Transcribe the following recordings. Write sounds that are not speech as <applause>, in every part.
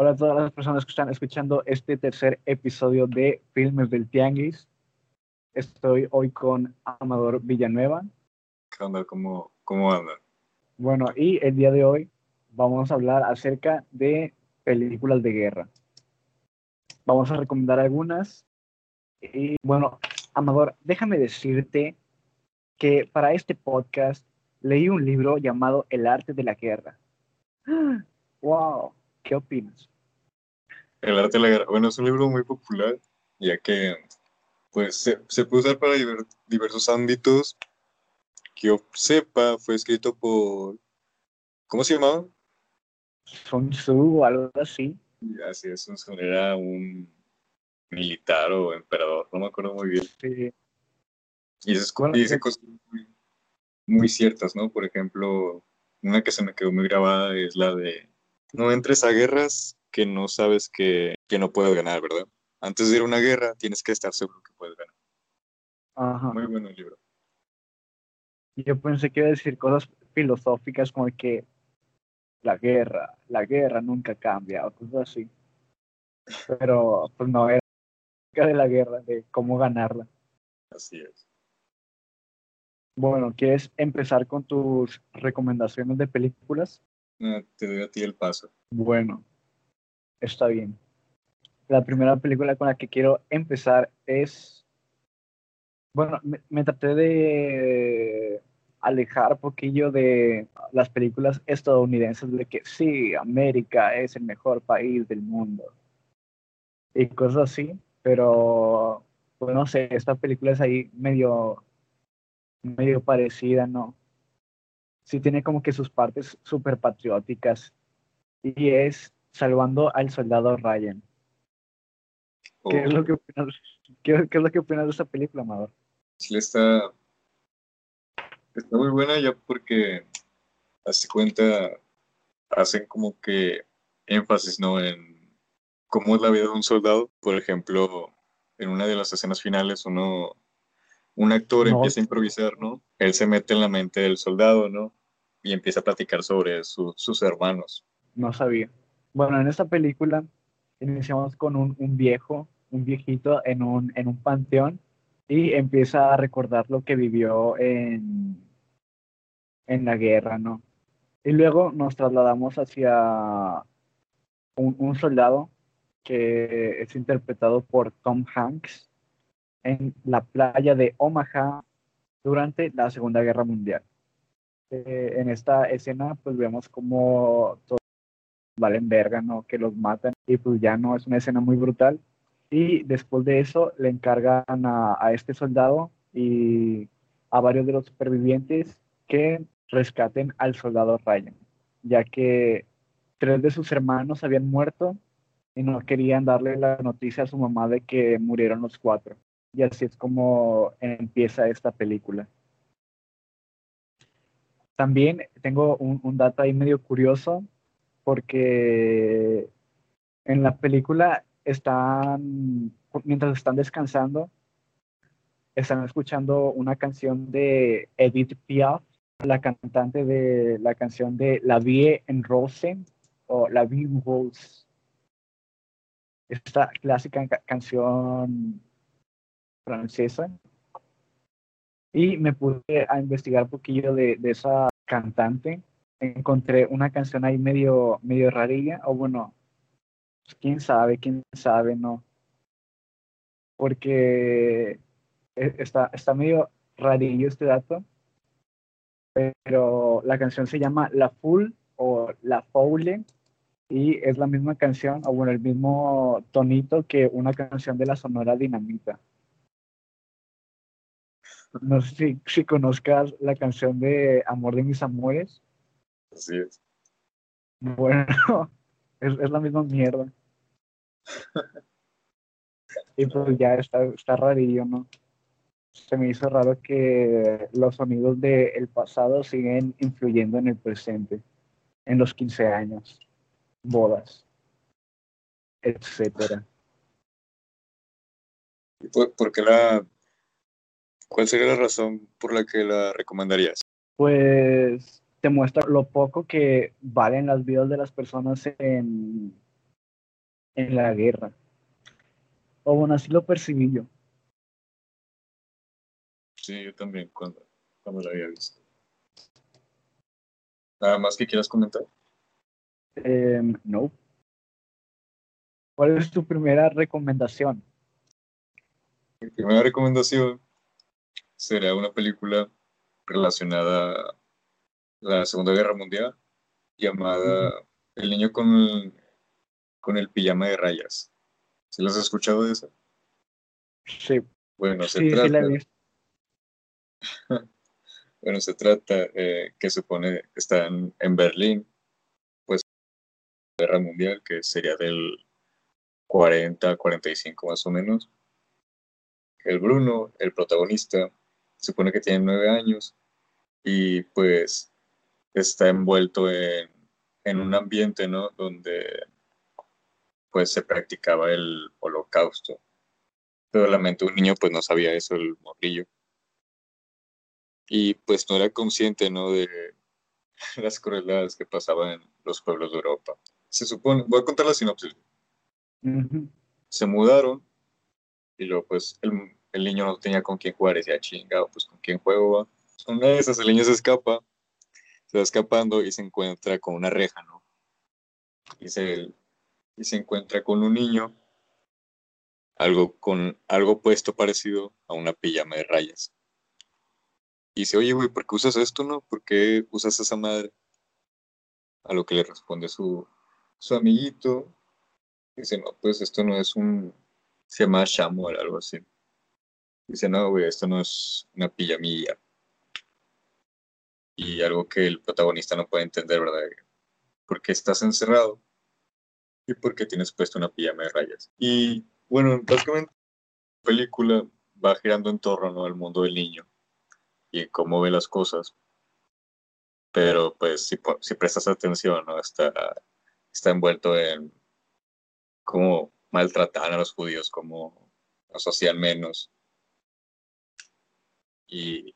Hola a todas las personas que están escuchando este tercer episodio de Filmes del Tianguis. Estoy hoy con Amador Villanueva. ¿Qué onda? ¿Cómo, cómo andan? Bueno, y el día de hoy vamos a hablar acerca de películas de guerra. Vamos a recomendar algunas. Y bueno, Amador, déjame decirte que para este podcast leí un libro llamado El arte de la guerra. <gasps> ¡Wow! ¿Qué opinas? El arte de la guerra. Bueno, es un libro muy popular, ya que pues se, se puede usar para diver- diversos ámbitos. Que yo sepa, fue escrito por. ¿Cómo se llamaba? Sun Tzu o algo así. Así es, un- era un militar o emperador, no me acuerdo muy bien. Sí. Y dice, Bueno, dice eh. cosas muy, muy ciertas, ¿no? Por ejemplo, una que se me quedó muy grabada es la de no entres a guerras que no sabes que, que no puedes ganar, ¿verdad? Antes de ir a una guerra tienes que estar seguro que puedes ganar. Ajá. Muy bueno el libro. Yo pensé que iba a decir cosas filosóficas como que la guerra, la guerra nunca cambia o cosas así. Pero pues no, era de la guerra, de cómo ganarla. Así es. Bueno, ¿quieres empezar con tus recomendaciones de películas? No, te doy a ti el paso. Bueno, está bien. La primera película con la que quiero empezar es, bueno, me, me traté de alejar un poquillo de las películas estadounidenses de que sí, América es el mejor país del mundo y cosas así, pero pues no sé, esta película es ahí medio, medio parecida, ¿no? Sí tiene como que sus partes súper patrióticas y es Salvando al Soldado Ryan. ¿Qué, es lo que opinas, <laughs> qué, qué es lo que opinas de esta película, Amador? Sí, está, está muy buena ya porque, hace cuenta, hacen como que énfasis, ¿no? En cómo es la vida de un soldado. Por ejemplo, en una de las escenas finales, uno, un actor No. empieza a improvisar, ¿no? Él se mete en la mente del soldado, ¿no? Y empieza a platicar sobre su- sus hermanos. No sabía. Bueno, en esta película iniciamos con un, un viejo, un viejito en un, en un panteón y empieza a recordar lo que vivió en, en la guerra, ¿no? Y luego nos trasladamos hacia un, un soldado que es interpretado por Tom Hanks en la playa de Omaha durante la Segunda Guerra Mundial. Eh, en esta escena, pues vemos como todos valen verga, ¿no? Que los matan y pues ya no es una escena muy brutal. Y después de eso le encargan a, a este soldado y a varios de los supervivientes que rescaten al soldado Ryan, ya que tres de sus hermanos habían muerto y no querían darle la noticia a su mamá de que murieron los cuatro. Y así es como empieza esta película. También tengo un, dato ahí medio curioso, porque en la película están, mientras están descansando, están escuchando una canción de Edith Piaf, la cantante de la canción de La Vie en Rose o La Vie en Rose. Esta clásica ca- canción francesa. Y me puse a investigar un poquillo de, de esa cantante. Encontré una canción ahí medio, medio rarilla, o bueno, pues, quién sabe, quién sabe, no. Porque e- está, está medio rarillo este dato, pero la canción se llama La Full o La Foule y es la misma canción, o bueno, el mismo tonito que una canción de la Sonora Dinamita. No sé si, si conozcas la canción de Amor de mis amores. Así es. Bueno, <laughs> es, es la misma mierda. Y pues ya está, está rarillo, ¿no? Se me hizo raro que los sonidos del pasado siguen influyendo en el presente, en los 15 años, bodas, etcétera. ¿Y por, por qué la, ¿Cuál sería la razón por la que la recomendarías? Pues te muestra lo poco que valen las vidas de las personas en, en la guerra. O bueno, así lo percibí yo. Sí, yo también cuando, cuando la había visto. ¿Nada más que quieras comentar? Em, no. ¿Cuál es tu primera recomendación? Mi primera recomendación será una película relacionada a la Segunda Guerra Mundial llamada El niño con el, con el pijama de rayas. ¿Se los has escuchado de esa? Sí. Bueno, se Sí, sí trata, la <laughs> bueno, se trata eh, que supone que están en Berlín, pues Guerra Mundial, que sería del 40 45 más o menos. El Bruno, el protagonista, supone que tiene nueve años y pues está envuelto en, en un ambiente, ¿no? Donde pues se practicaba el holocausto. Pero la mente de un niño pues no sabía eso, el morrillo. Y pues no era consciente, ¿no? De <laughs> las crueldades que pasaban en los pueblos de Europa. Se supone, voy a contar la sinopsis. Se mudaron y luego pues el, el niño no tenía con quién jugar decía, chingado, pues con quién juego va. Una de esas, el niño se escapa, se va escapando y se encuentra con una reja, ¿no? Y se, y se encuentra con un niño, algo con algo puesto parecido a una pijama de rayas. Y dice, oye, güey, ¿por qué usas esto, no? ¿Por qué usas esa madre? A lo que le responde su, su amiguito. Dice, no, pues esto no es un, se llama chamois, algo así. Dice, no, güey, esto no es una pijamilla. Y algo que el protagonista no puede entender, ¿verdad? ¿Por qué estás encerrado? ¿Y por qué tienes puesto una pijama de rayas? Y bueno, básicamente la película va girando en torno ¿no? al mundo del niño y en cómo ve las cosas. Pero pues si, si prestas atención, ¿no? Está, está envuelto en cómo maltrataban a los judíos, cómo los hacían menos. Y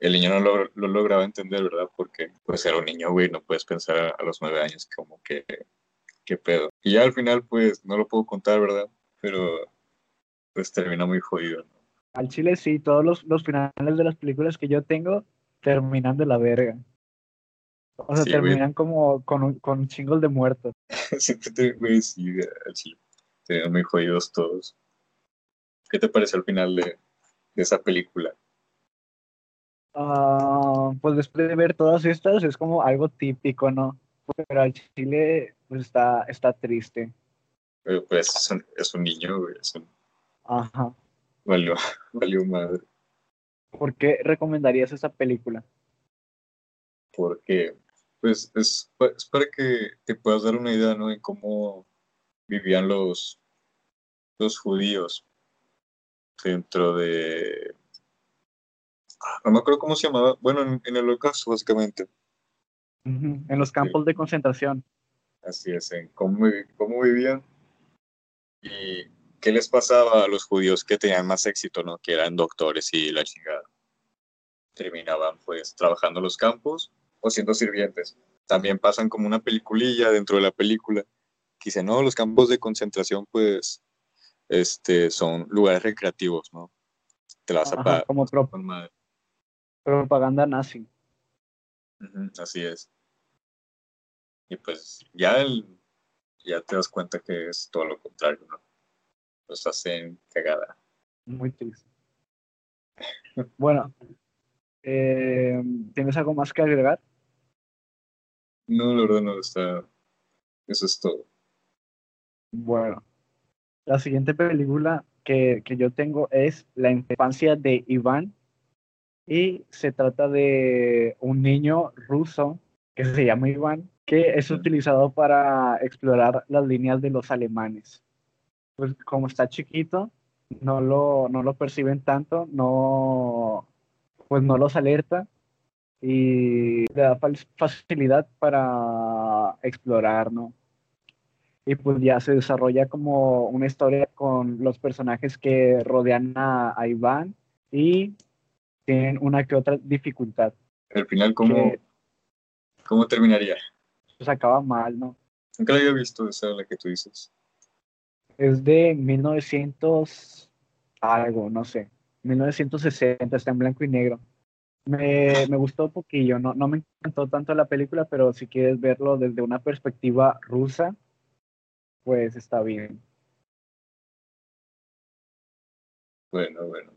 el niño no lo, lo lograba entender, ¿verdad? Porque pues era un niño, güey, no puedes pensar a, los nueve años como que, qué pedo. Y ya al final, pues, no lo puedo contar, ¿verdad? Pero pues termina muy jodido, ¿no? Al chile sí, todos los, los finales de las películas que yo tengo terminan de la verga. O sea, Sí, güey. terminan como con, un- con chingos de muertos. <laughs> Siempre te, güey, sí, al chile. Terminan muy jodidos todos. ¿Qué te parece al final de, de esa película? Ah, pues después de ver todas estas es como algo típico, ¿no? Pero al chile pues está, está triste. Eh, Pues es un, es un niño, güey, es un, Ajá. valió, <laughs> valió madre. ¿Por qué recomendarías esa película? porque pues es, pa- es para que te puedas dar una idea, ¿no? En cómo vivían los, los judíos dentro de... No me acuerdo cómo se llamaba, bueno, en, en el holocausto básicamente, En los campos de concentración. así es, en cómo, cómo vivían y qué les pasaba a los judíos que tenían más éxito, ¿no? Que eran doctores y la chingada. Terminaban pues trabajando en los campos o siendo sirvientes. También pasan como una peliculilla dentro de la película. Que dice, no, los campos de concentración pues este, son lugares recreativos, ¿no? Te la vas a Ajá, pagar como pro- con madre. Propaganda nazi. Así es. Y pues ya, el, ya te das cuenta que es todo lo contrario, ¿no? Los hacen cagada. Muy triste. <laughs> Bueno, eh, ¿tienes algo más que agregar? No, la verdad no está. Eso es todo. Bueno, la siguiente película que, que yo tengo es La infancia de Iván y se trata de un niño ruso que se llama Iván que es utilizado para explorar las líneas de los alemanes. Pues como está chiquito, no lo, no lo perciben tanto, no, pues no los alerta y le da facilidad para explorar, ¿no? Y pues ya se desarrolla como una historia con los personajes que rodean a, a Iván y tienen una que otra dificultad. Al final, ¿cómo, Que ¿cómo terminaría? pues acaba mal, ¿no? Nunca la había visto esa la que tú dices. Es de 1900 algo, no sé. 1960, está en blanco y negro. Me, me gustó un poquillo, no, no me encantó tanto la película, pero si quieres verlo desde una perspectiva rusa, pues está bien. Bueno, bueno.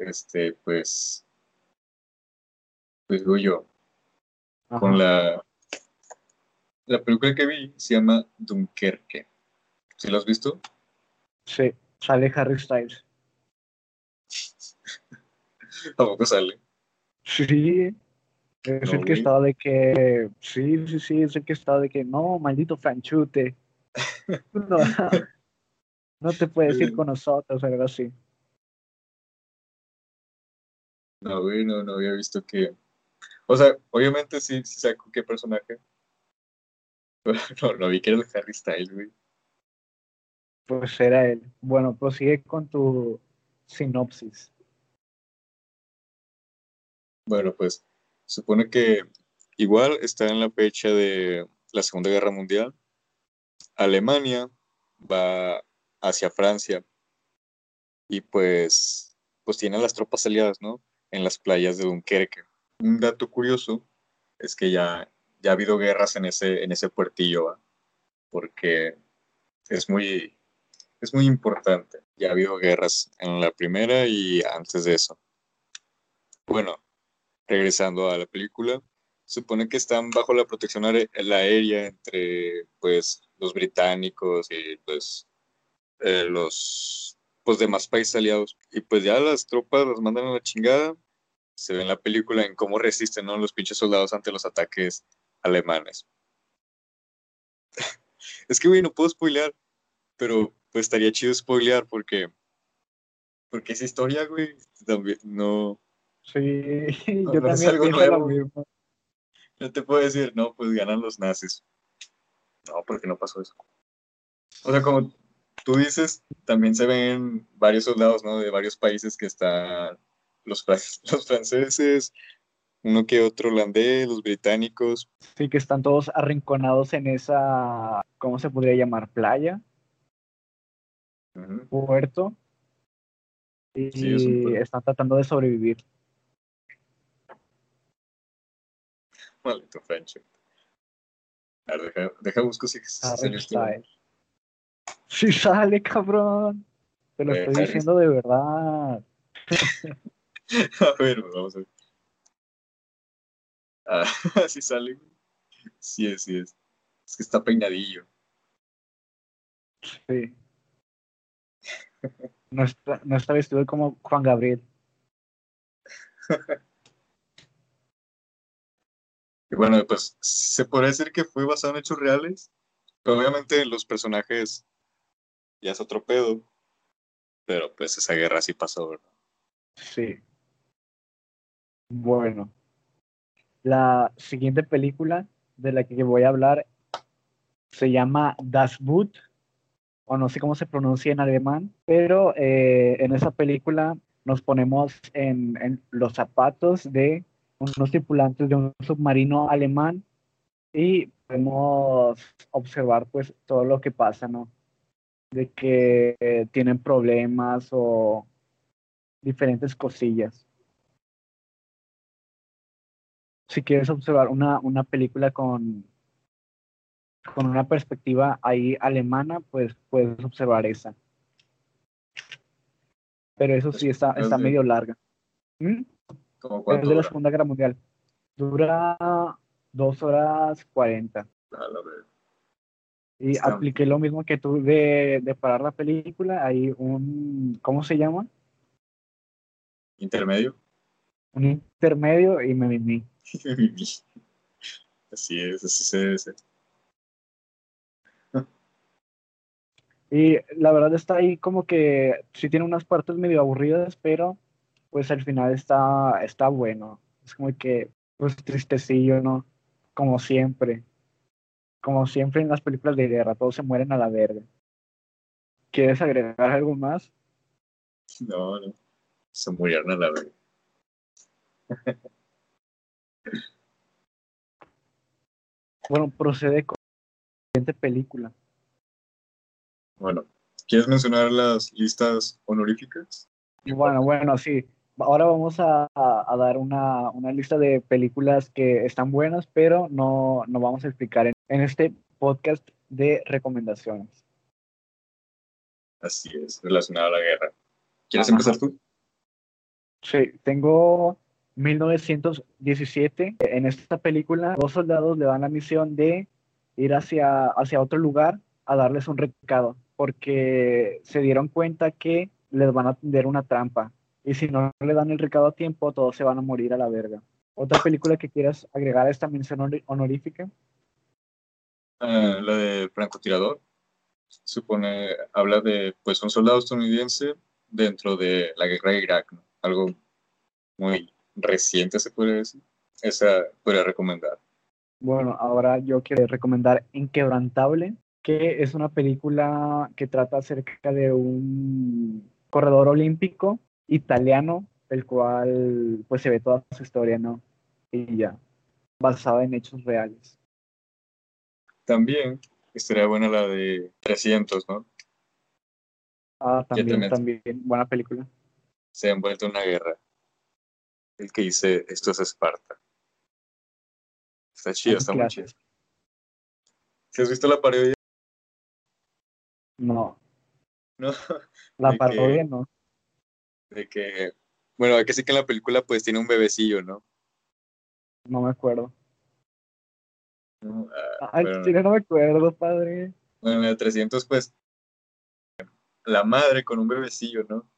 Este, pues, pues digo yo, con la, la película que vi se llama Dunkerque. ¿Sí lo has visto? Sí, sale Harry Styles. <laughs> ¿A poco sale? Sí, es el que estaba de que, sí, sí, sí, es el que estaba de que, no, maldito franchute. <laughs> no, <laughs> no te puedes ir con nosotros, algo así. No, güey, no, no había visto que. O sea, obviamente sí, sí saco qué personaje. <laughs> no, no vi que era el Harry Styles, güey. Pues era él. Bueno, prosigue con tu sinopsis. Bueno, pues supone que igual está en la fecha de la Segunda Guerra Mundial. Alemania va hacia Francia y pues, pues tiene las tropas aliadas, ¿no? En las playas de Dunkerque. Un dato curioso es que ya, ya ha habido guerras en ese, en ese puertillo, porque es muy, es muy importante. Ya ha habido guerras en la primera y antes de eso. Bueno, regresando a la película, supone que están bajo la protección aérea entre pues los británicos y pues eh, los pues demás países aliados y pues ya las tropas las mandan a la chingada se ve en la película en cómo resisten ¿no? los pinches soldados ante los ataques alemanes <laughs> es que güey no puedo spoilear pero pues estaría chido spoilear porque porque esa historia güey también no Sí, <laughs> yo también pienso lo mismo. No te puedo decir, no, pues ganan los nazis. No, porque no pasó eso. O sea, como tú dices, también se ven varios soldados, ¿no? De varios países que están los, <laughs> los franceses, uno que otro holandés, los británicos. Sí, que están todos arrinconados en esa, ¿cómo se podría llamar? Playa. Puerto. Y están tratando de sobrevivir. Maldito friendship. A ver, deja, deja busco si, sale Si sale, cabrón. Te lo estoy diciendo de verdad. <laughs> a ver, vamos a ver. Ah, <laughs> sí sale. Sí es, sí es. Es que está peinadillo. Sí. No está, no está vestido como Juan Gabriel. <laughs> Y bueno, pues se podría decir que fue basado en hechos reales. Pero obviamente los personajes ya es otro pedo. Pero pues esa guerra sí pasó, ¿verdad? Sí. Bueno. La siguiente película de la que voy a hablar se llama Das Boot, o no sé cómo se pronuncia en alemán, pero eh, en esa película nos ponemos en, en los zapatos de unos tripulantes de un submarino alemán y podemos observar pues todo lo que pasa, ¿no? De que tienen problemas o diferentes cosillas. Si quieres observar una, una película con, con una perspectiva ahí alemana, pues puedes observar esa. Pero eso sí está, está medio larga. ¿Mm? es de la Segunda Guerra Mundial. Dura dos horas cuarenta. Y apliqué lo mismo que tú de, de, parar la película. Hay un, ¿cómo se llama? Intermedio. Un intermedio y me mimí. <laughs> así es, así se debe ser. <laughs> Y la verdad está ahí como que sí tiene unas partes medio aburridas, pero pues al final está, está bueno. Es como que, pues tristecillo, ¿no? Como siempre. Como siempre en las películas de guerra, todos se mueren a la verde. ¿Quieres agregar algo más? No, no. Se murieron a la verde. bueno, procede con siguiente película. Bueno, ¿quieres mencionar las listas honoríficas? Bueno, bueno, sí. Ahora vamos a, a- a dar una, una lista de películas que están buenas, pero no, no vamos a explicar en, en este podcast de recomendaciones. Así es, relacionada a la guerra. ¿Quieres Ajá. empezar tú? Sí, tengo 1917. En esta película, dos soldados le dan la misión de ir hacia, hacia otro lugar a darles un recado, porque se dieron cuenta que les van a tender una trampa. Y si no le dan el recado a tiempo, todos se van a morir a la verga. ¿Otra película que quieras agregar a esta mención honor- honorífica? Ah, la de francotirador. Supone, habla de pues un soldado estadounidense dentro de la guerra de Irak. Algo muy reciente se puede decir. Esa podría recomendar. Bueno, ahora yo quiero recomendar Inquebrantable, que es una película que trata acerca de un corredor olímpico italiano, el cual pues se ve toda su historia, ¿no? Y ya, basada en hechos reales. También estaría buena la de 300, ¿no? Ah, también, también. buena película. Se ha envuelto en una guerra. El que dice esto es Esparta. Está chido, está muy chido. ¿Si has visto la parodia? No, No. la <laughs> parodia no. De que, bueno, hay que sí que en la película pues tiene un bebecillo, ¿no? No me acuerdo. No, ah, Ay, bueno, chile, no me acuerdo, padre. bueno, en la de 300 pues la madre con un bebecillo, ¿no?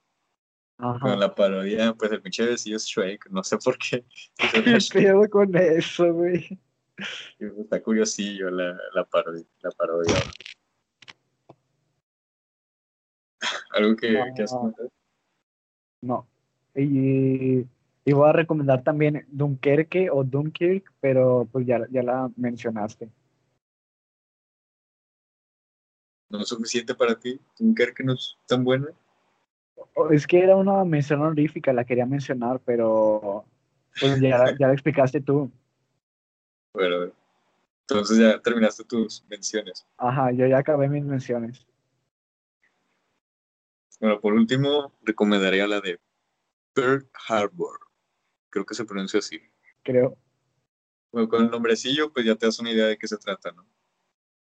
Ajá. en la parodia pues el pinche bebecillo es Shrek, no sé por qué. <laughs> ¿Qué pedo con eso, güey? Está curiosillo la, la parodia. La parodia. <laughs> Algo que, No. que has comentado. No. Y, y voy a recomendar también Dunkerque o Dunkirk, pero pues ya, ya la mencionaste. no es suficiente para ti. ¿Tú crees que no es tan buena? O- Es que era una mención honorífica, la quería mencionar, pero pues ya, <laughs> ya la explicaste tú. Bueno, entonces ya terminaste tus menciones. Ajá, yo ya acabé mis menciones. Bueno, por último, recomendaría la de Pearl Harbor. Creo que se pronuncia así. Creo. Bueno, con el nombrecillo, pues ya te das una idea de qué se trata, ¿no?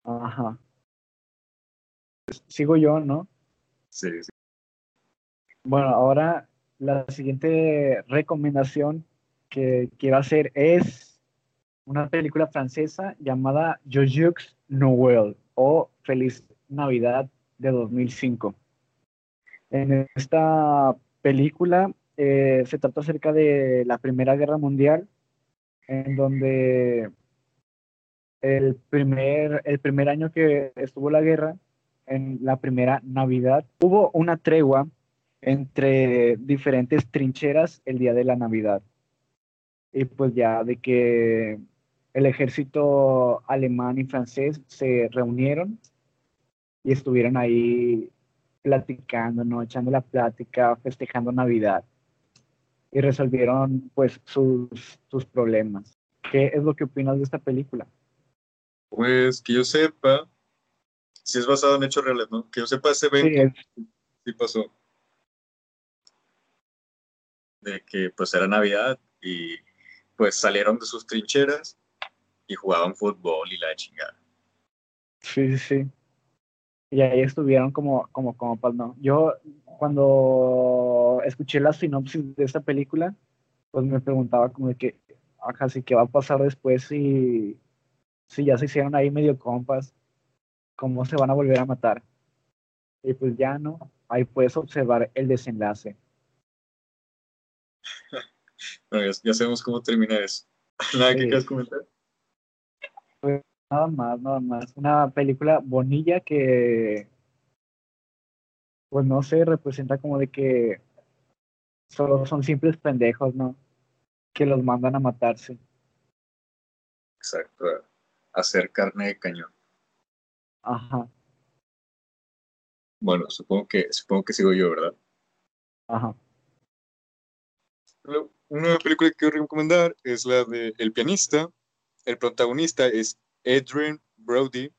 Ajá. Sigo yo, ¿no? Sí, sí. Bueno, ahora la siguiente recomendación que quiero hacer es una película francesa llamada Joyeux Noël o Feliz Navidad de 2005. En esta película eh, se trata acerca de la Primera Guerra Mundial, en donde el primer, el primer año que estuvo la guerra, en la primera Navidad, hubo una tregua entre diferentes trincheras el día de la Navidad. Y pues ya de que el ejército alemán y francés se reunieron y estuvieron ahí platicando, ¿no? Echando la plática, festejando Navidad. Y resolvieron pues sus, sus problemas. ¿Qué es lo que opinas de esta película? Pues que yo sepa, si es basado en hechos reales, ¿no? Que yo sepa, ese Sí, evento es- sí pasó. De que pues era Navidad y pues salieron de sus trincheras y jugaban fútbol y la chingada. Sí, sí, sí. Y ahí estuvieron como, como, como pal- no. Yo, cuando escuché la sinopsis de esta película, pues me preguntaba como de que, ajá, sí, ¿qué va a pasar después si, si ya se hicieron ahí medio compas? ¿Cómo se van a volver a matar? Y pues ya no, ahí puedes observar el desenlace. <laughs> Ya, ya sabemos cómo termina eso. <laughs> Nada que quieras comentar. Nada más, nada más. Una película bonilla que, pues no sé, representa como de que solo son simples pendejos, ¿no? Que los mandan a matarse. Exacto. a Hacer carne de cañón. Ajá, Bueno, supongo que, supongo que sigo yo, ¿verdad? ajá. Una película que quiero recomendar es la de El pianista. El protagonista es Adrian Brody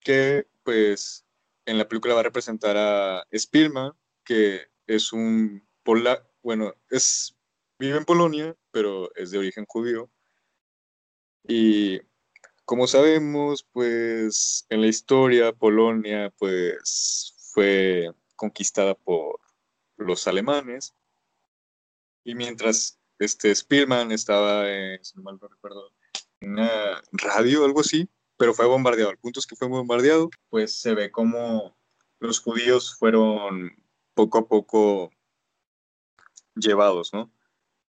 que pues en la película va a representar a Spielman, que es un bueno, es vive en Polonia, pero es de origen judío. Y como sabemos, pues en la historia Polonia pues fue conquistada por los alemanes. Y mientras este Spielman estaba, en, si no mal no recuerdo, en una radio algo así, pero fue bombardeado. El punto es que fue bombardeado, pues se ve como los judíos fueron poco a poco llevados, ¿no?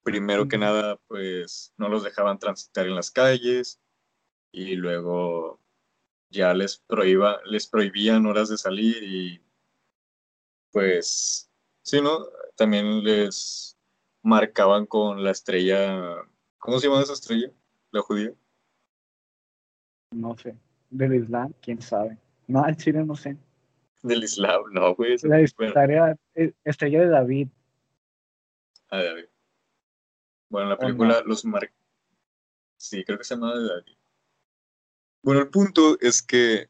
Primero que nada, pues no los dejaban transitar en las calles, y luego ya les, prohíba, les prohibían horas de salir y pues, sí, ¿no? También les marcaban con la estrella, ¿cómo se llama esa estrella? ¿La judía? No sé. ¿Del Islam? ¿Quién sabe? No, el chile no sé. Del Islam, no, güey. La estrella, eh, estrella de David. Ah, David. Bueno, la película los marca. Sí, creo que se llama de David. Bueno, el punto es que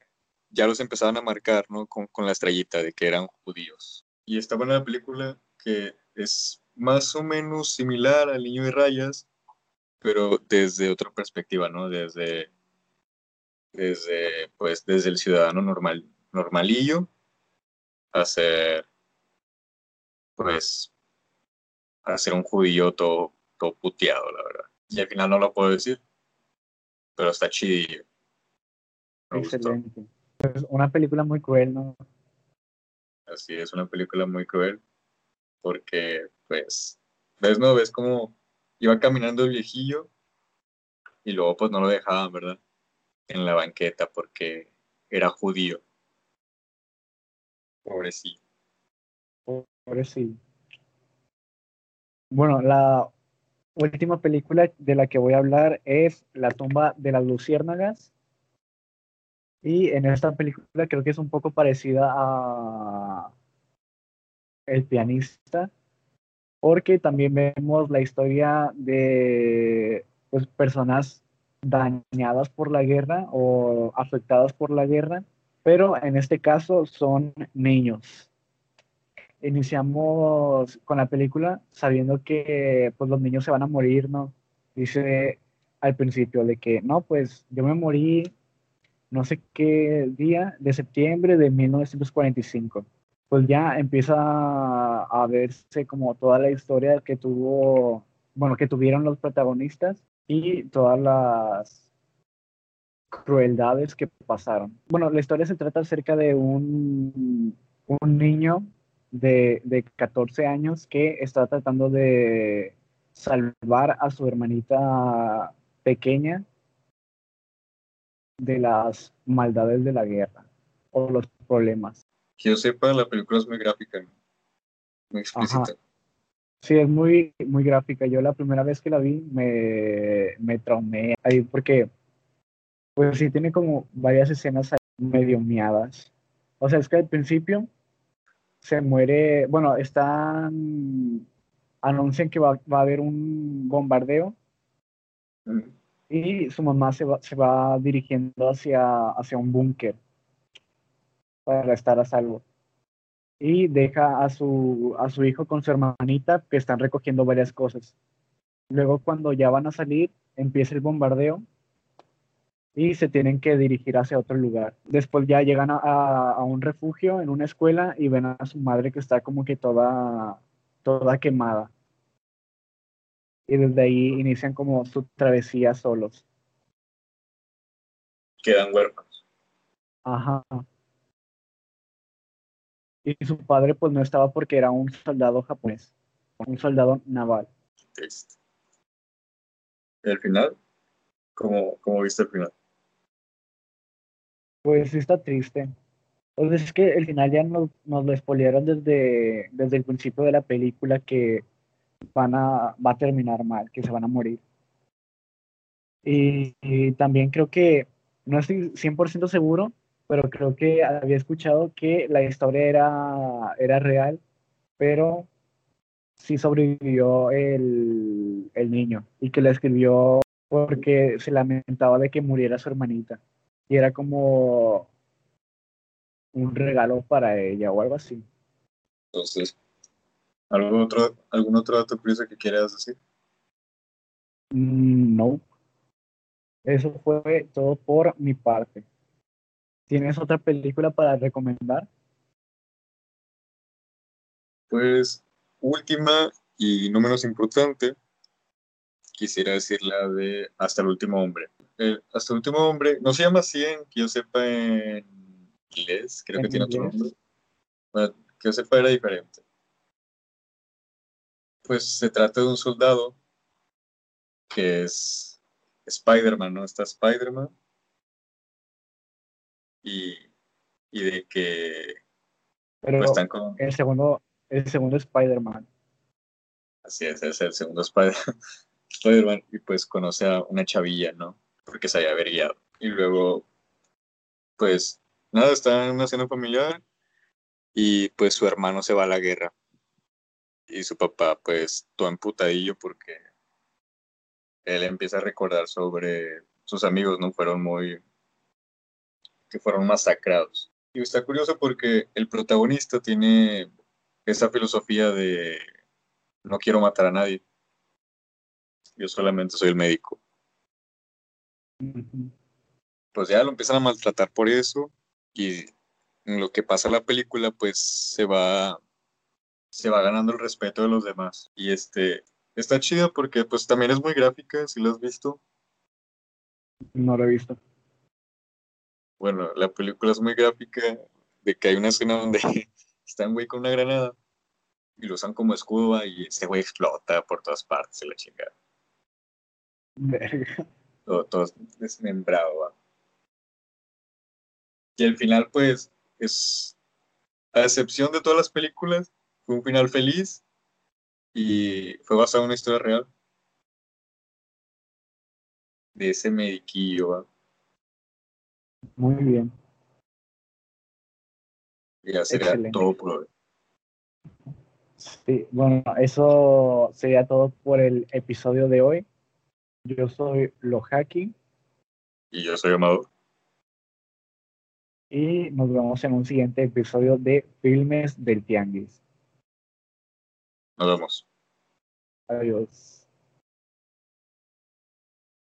ya los empezaban a marcar, ¿no? Con, la estrellita de que eran judíos. Y estaba en la película que es más o menos similar al niño de rayas, pero desde otra perspectiva, ¿no? Desde, desde, pues, desde el ciudadano normal, normalillo a ser, pues, a ser un judío todo, todo puteado, la verdad. Y al final no lo puedo decir, pero está chidillo. Excelente. Es una película muy cruel, ¿no? Así es, una película muy cruel. Porque, pues, ves, ¿no? Ves cómo iba caminando el viejillo y luego, pues, no lo dejaban, ¿verdad? En la banqueta porque era judío. Pobrecillo. Pobrecillo. Bueno, la última película de la que voy a hablar es La tumba de las luciérnagas y en esta película creo que es un poco parecida a El pianista, porque también vemos la historia de pues, personas dañadas por la guerra o afectadas por la guerra, pero en este caso son niños. Iniciamos con la película sabiendo que pues, los niños se van a morir, ¿no? Dice al principio de que, no, pues yo me morí no sé qué día de septiembre de 1945. Pues ya empieza a, verse como toda la historia que tuvo, bueno, que tuvieron los protagonistas y todas las crueldades que pasaron. Bueno, la historia se trata acerca de un, un niño de, de 14 años que está tratando de salvar a su hermanita pequeña de las maldades de la guerra o los problemas. Que yo sepa, la película es muy gráfica, muy explícita. Sí, es muy, muy gráfica. Yo la primera vez que la vi me, me traumé ahí porque, pues sí, tiene como varias escenas medio miadas. O sea, es que al principio se muere, bueno, están, anuncian que va, va a haber un bombardeo y su mamá se va, se va dirigiendo hacia, hacia un búnker para estar a salvo. Y deja a su, a su hijo con su hermanita que están recogiendo varias cosas. Luego cuando ya van a salir, empieza el bombardeo y se tienen que dirigir hacia otro lugar. Después ya llegan a, a, un refugio en una escuela y ven a su madre que está como que toda, toda quemada y desde ahí inician como su travesía solos. Quedan huérfanos. Ajá. Y su padre pues no estaba porque era un soldado japonés, un soldado naval. Triste. ¿Y al final? ¿Cómo, cómo viste el final? Pues sí está triste. Pues es que el final ya nos, nos lo spoilearon desde, desde el principio de la película que van a, va a terminar mal, que se van a morir. Y, también creo que, no estoy 100% seguro, pero creo que había escuchado que la historia era, era real, pero sí sobrevivió el, el niño y que la escribió porque se lamentaba de que muriera su hermanita. Y era como un regalo para ella o algo así. Entonces, ¿algún otro, algún otro dato curioso que quieras decir? Mm, no. Eso fue todo por mi parte. ¿Tienes otra película para recomendar? Pues, última y no menos importante, quisiera decir la de Hasta el último hombre. Hasta el último hombre, no se llama así en que yo sepa en inglés, creo que tiene otro nombre. Bueno, que yo sepa era diferente. Pues se trata de un soldado que es Spider-Man, ¿no? Está Spider-Man. Y, y de que Pero pues, están con... el segundo, el segundo Spider-Man. Así es, es el segundo Spider- <laughs> Spider-Man. y pues conoce a una chavilla, ¿no? Porque se había averiado. Y luego, pues, nada, está en una cena familiar y pues su hermano se va a la guerra. Y su papá, pues, todo emputadillo porque él empieza a recordar sobre sus amigos, ¿no? Fueron muy... que fueron masacrados. Y está curioso porque el protagonista tiene esa filosofía de no quiero matar a nadie. Yo solamente soy el médico. Pues ya lo empiezan a maltratar por eso y en lo que pasa en la película pues se va se va ganando el respeto de los demás. Y este está chido porque pues también es muy gráfica, si lo has visto. No lo he visto. Bueno, la película es muy gráfica de que hay una escena donde <laughs> está un güey con una granada y lo usan como escudo y este güey explota por todas partes la chingada. Verga. Todo, todo desmembrado. ¿va? Y el final, pues, es, a excepción de todas las películas, fue un final feliz y fue basado en una historia real de ese mediquillo. ¿va? Muy bien. Ya sería Excelente. todo por hoy. Sí, bueno, eso sería todo por el episodio de hoy. Yo soy Lo Hacking Y yo soy Amado. y nos vemos en un siguiente episodio de Filmes del Tianguis. Nos vemos. Adiós.